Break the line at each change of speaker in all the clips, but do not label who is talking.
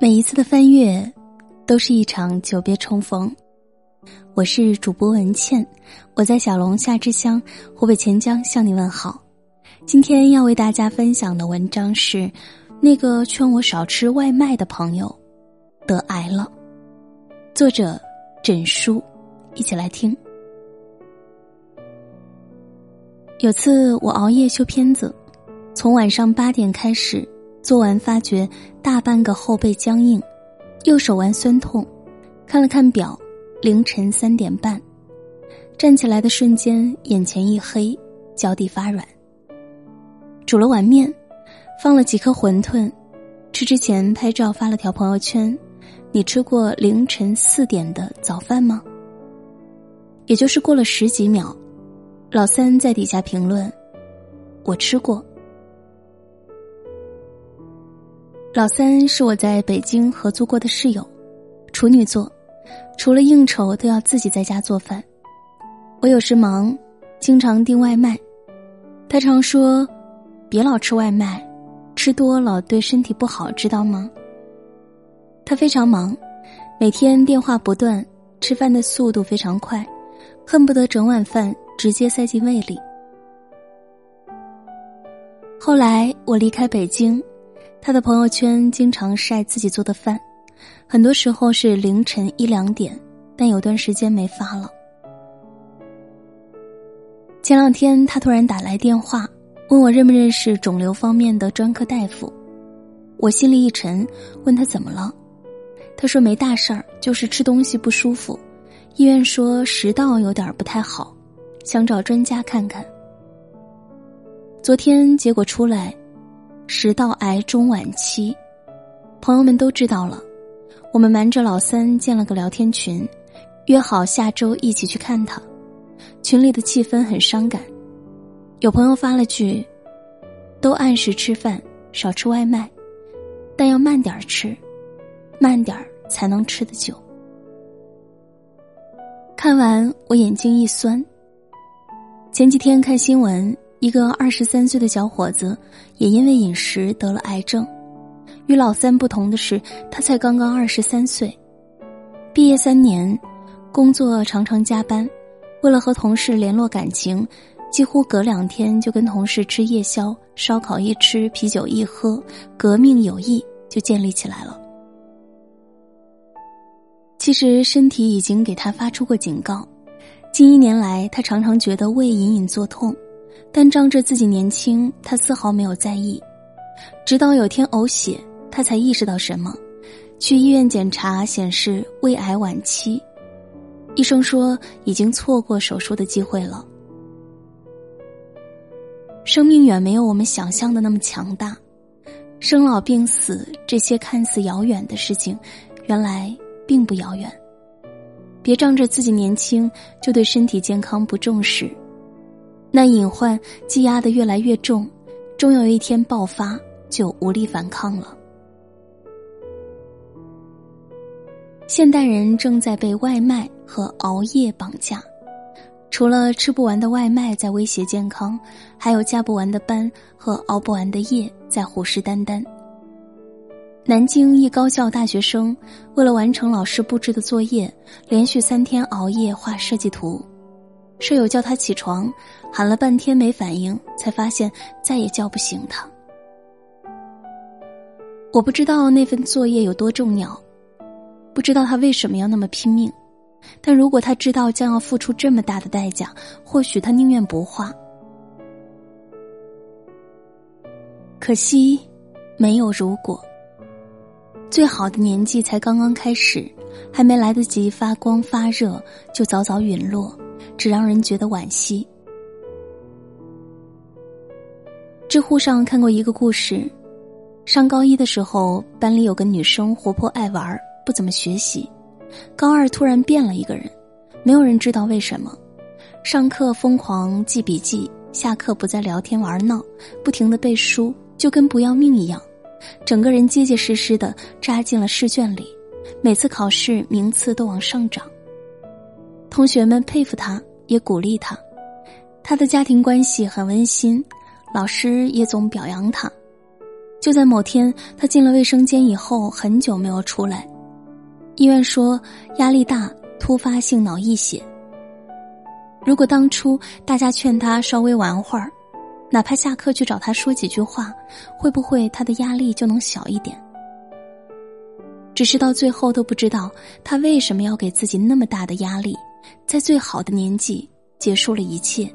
每一次的翻阅，都是一场久别重逢。我是主播文倩，我在小龙虾之乡湖北潜江向你问好。今天要为大家分享的文章是：那个劝我少吃外卖的朋友得癌了。作者枕书，一起来听。有次我熬夜修片子，从晚上八点开始。做完发觉大半个后背僵硬，右手腕酸痛，看了看表，凌晨三点半，站起来的瞬间眼前一黑，脚底发软。煮了碗面，放了几颗馄饨，吃之前拍照发了条朋友圈：“你吃过凌晨四点的早饭吗？”也就是过了十几秒，老三在底下评论：“我吃过。”老三是我在北京合租过的室友，处女座，除了应酬都要自己在家做饭。我有时忙，经常订外卖，他常说：“别老吃外卖，吃多了对身体不好，知道吗？”他非常忙，每天电话不断，吃饭的速度非常快，恨不得整碗饭直接塞进胃里。后来我离开北京。他的朋友圈经常晒自己做的饭，很多时候是凌晨一两点，但有段时间没发了。前两天他突然打来电话，问我认不认识肿瘤方面的专科大夫，我心里一沉，问他怎么了，他说没大事儿，就是吃东西不舒服，医院说食道有点不太好，想找专家看看。昨天结果出来。食道癌中晚期，朋友们都知道了。我们瞒着老三建了个聊天群，约好下周一起去看他。群里的气氛很伤感，有朋友发了句：“都按时吃饭，少吃外卖，但要慢点吃，慢点才能吃得久。”看完我眼睛一酸。前几天看新闻。一个二十三岁的小伙子，也因为饮食得了癌症。与老三不同的是，他才刚刚二十三岁，毕业三年，工作常常加班，为了和同事联络感情，几乎隔两天就跟同事吃夜宵，烧烤一吃，啤酒一喝，革命友谊就建立起来了。其实身体已经给他发出过警告，近一年来，他常常觉得胃隐隐作痛。但仗着自己年轻，他丝毫没有在意。直到有天呕血，他才意识到什么。去医院检查显示胃癌晚期，医生说已经错过手术的机会了。生命远没有我们想象的那么强大，生老病死这些看似遥远的事情，原来并不遥远。别仗着自己年轻就对身体健康不重视。那隐患积压的越来越重，终有一天爆发，就无力反抗了。现代人正在被外卖和熬夜绑架，除了吃不完的外卖在威胁健康，还有加不完的班和熬不完的夜在虎视眈眈。南京一高校大学生为了完成老师布置的作业，连续三天熬夜画设计图。舍友叫他起床，喊了半天没反应，才发现再也叫不醒他。我不知道那份作业有多重要，不知道他为什么要那么拼命，但如果他知道将要付出这么大的代价，或许他宁愿不画。可惜，没有如果。最好的年纪才刚刚开始，还没来得及发光发热，就早早陨落。只让人觉得惋惜。知乎上看过一个故事：上高一的时候，班里有个女生活泼爱玩，不怎么学习；高二突然变了一个人，没有人知道为什么。上课疯狂记笔记，下课不再聊天玩闹，不停的背书，就跟不要命一样，整个人结结实实的扎进了试卷里，每次考试名次都往上涨。同学们佩服他。也鼓励他，他的家庭关系很温馨，老师也总表扬他。就在某天，他进了卫生间以后，很久没有出来。医院说压力大，突发性脑溢血。如果当初大家劝他稍微玩会儿，哪怕下课去找他说几句话，会不会他的压力就能小一点？只是到最后都不知道他为什么要给自己那么大的压力，在最好的年纪结束了一切。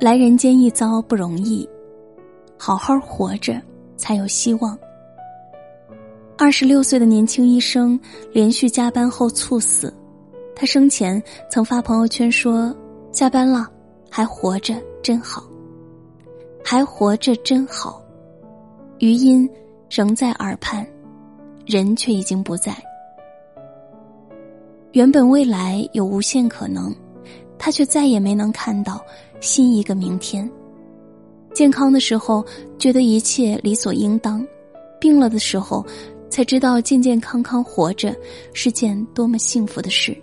来人间一遭不容易，好好活着才有希望。二十六岁的年轻医生连续加班后猝死，他生前曾发朋友圈说：“加班了，还活着真好，还活着真好。”余音仍在耳畔，人却已经不在。原本未来有无限可能，他却再也没能看到。新一个明天。健康的时候觉得一切理所应当，病了的时候才知道健健康康活着是件多么幸福的事。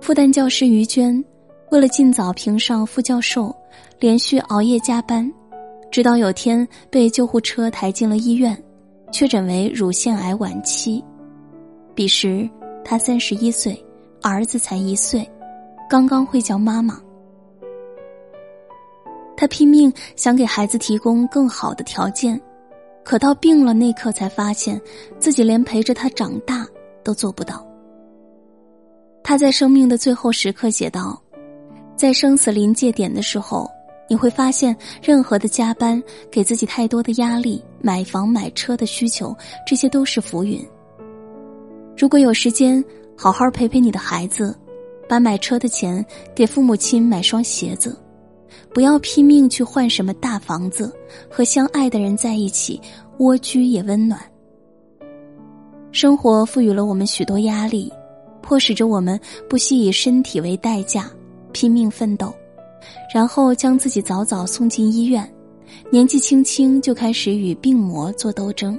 复旦教师于娟为了尽早评上副教授，连续熬夜加班，直到有天被救护车抬进了医院，确诊为乳腺癌晚期。彼时他三十一岁，儿子才一岁，刚刚会叫妈妈。他拼命想给孩子提供更好的条件，可到病了那刻才发现，自己连陪着他长大都做不到。他在生命的最后时刻写道：“在生死临界点的时候，你会发现，任何的加班、给自己太多的压力、买房买车的需求，这些都是浮云。如果有时间，好好陪陪你的孩子，把买车的钱给父母亲买双鞋子。”不要拼命去换什么大房子，和相爱的人在一起，蜗居也温暖。生活赋予了我们许多压力，迫使着我们不惜以身体为代价，拼命奋斗，然后将自己早早送进医院，年纪轻轻就开始与病魔做斗争。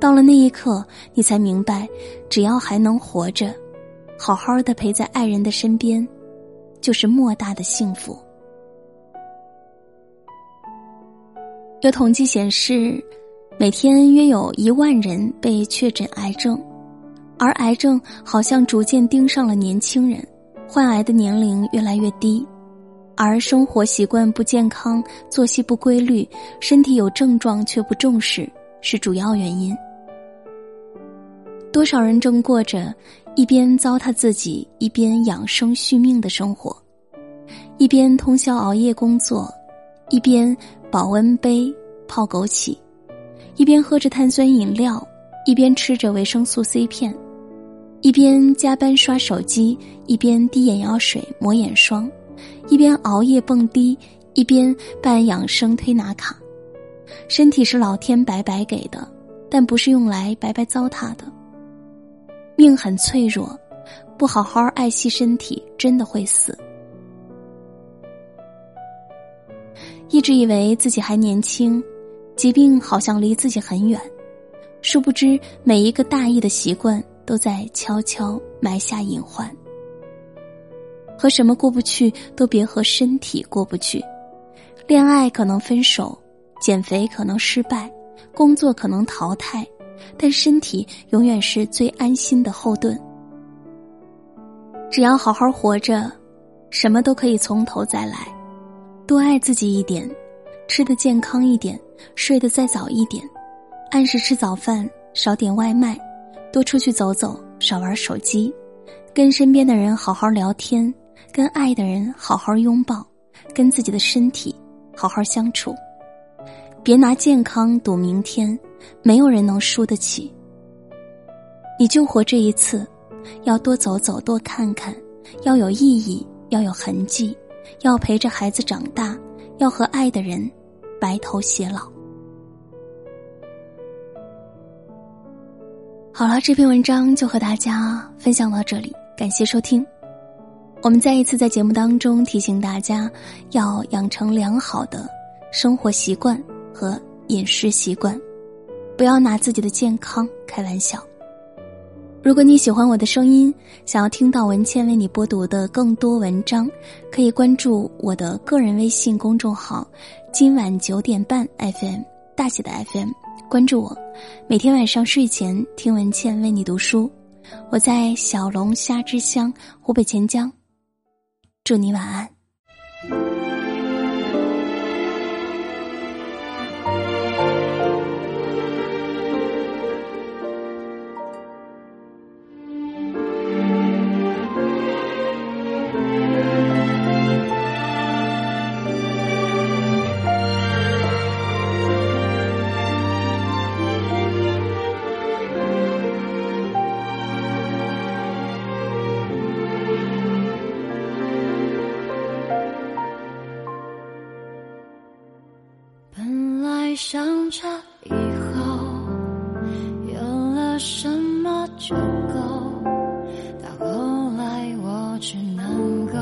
到了那一刻，你才明白，只要还能活着，好好的陪在爱人的身边。就是莫大的幸福。有统计显示，每天约有一万人被确诊癌症，而癌症好像逐渐盯上了年轻人，患癌的年龄越来越低，而生活习惯不健康、作息不规律、身体有症状却不重视是主要原因。多少人正过着一边糟蹋自己，一边养生续命的生活，一边通宵熬夜工作，一边保温杯泡枸杞，一边喝着碳酸饮料，一边吃着维生素 C 片，一边加班刷手机，一边滴眼药水抹眼霜，一边熬夜蹦迪，一边办养生推拿卡。身体是老天白白给的，但不是用来白白糟蹋的。命很脆弱，不好好爱惜身体，真的会死。一直以为自己还年轻，疾病好像离自己很远，殊不知每一个大意的习惯都在悄悄埋下隐患。和什么过不去，都别和身体过不去。恋爱可能分手，减肥可能失败，工作可能淘汰。但身体永远是最安心的后盾。只要好好活着，什么都可以从头再来。多爱自己一点，吃的健康一点，睡得再早一点，按时吃早饭，少点外卖，多出去走走，少玩手机，跟身边的人好好聊天，跟爱的人好好拥抱，跟自己的身体好好相处。别拿健康赌明天，没有人能输得起。你就活这一次，要多走走，多看看，要有意义，要有痕迹，要陪着孩子长大，要和爱的人白头偕老。好了，这篇文章就和大家分享到这里，感谢收听。我们再一次在节目当中提醒大家，要养成良好的生活习惯。和饮食习惯，不要拿自己的健康开玩笑。如果你喜欢我的声音，想要听到文倩为你播读的更多文章，可以关注我的个人微信公众号“今晚九点半 FM” 大写的 FM，关注我，每天晚上睡前听文倩为你读书。我在小龙虾之乡湖北潜江，祝你晚安。
这以后有了什么就够，到后来我只能够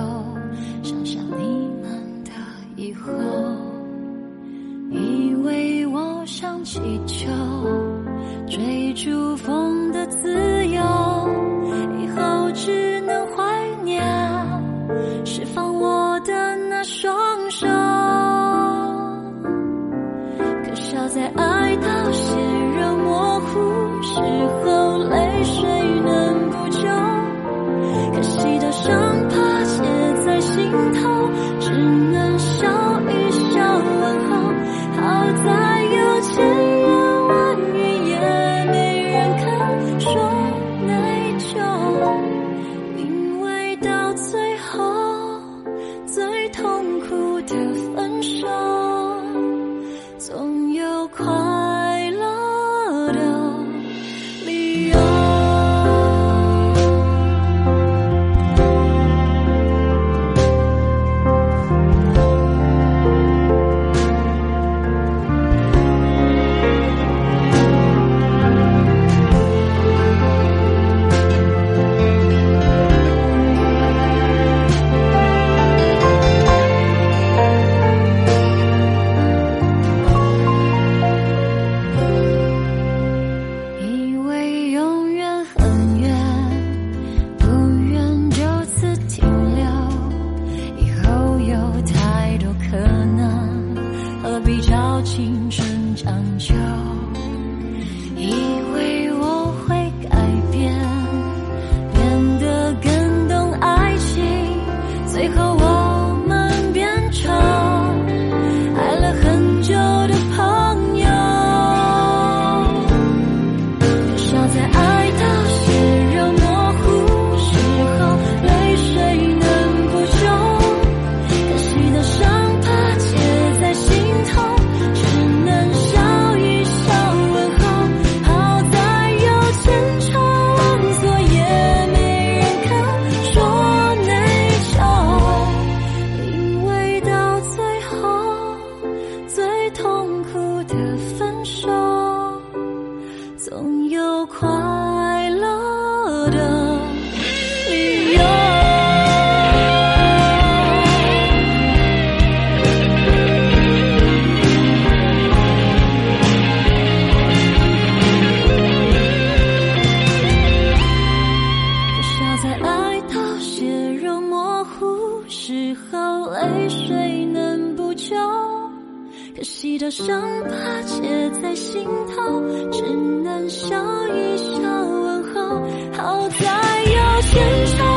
想象你们的以后，以为我像气球追逐风的自由心头，可伤疤结在心头，只能笑一笑问候。好在有前程。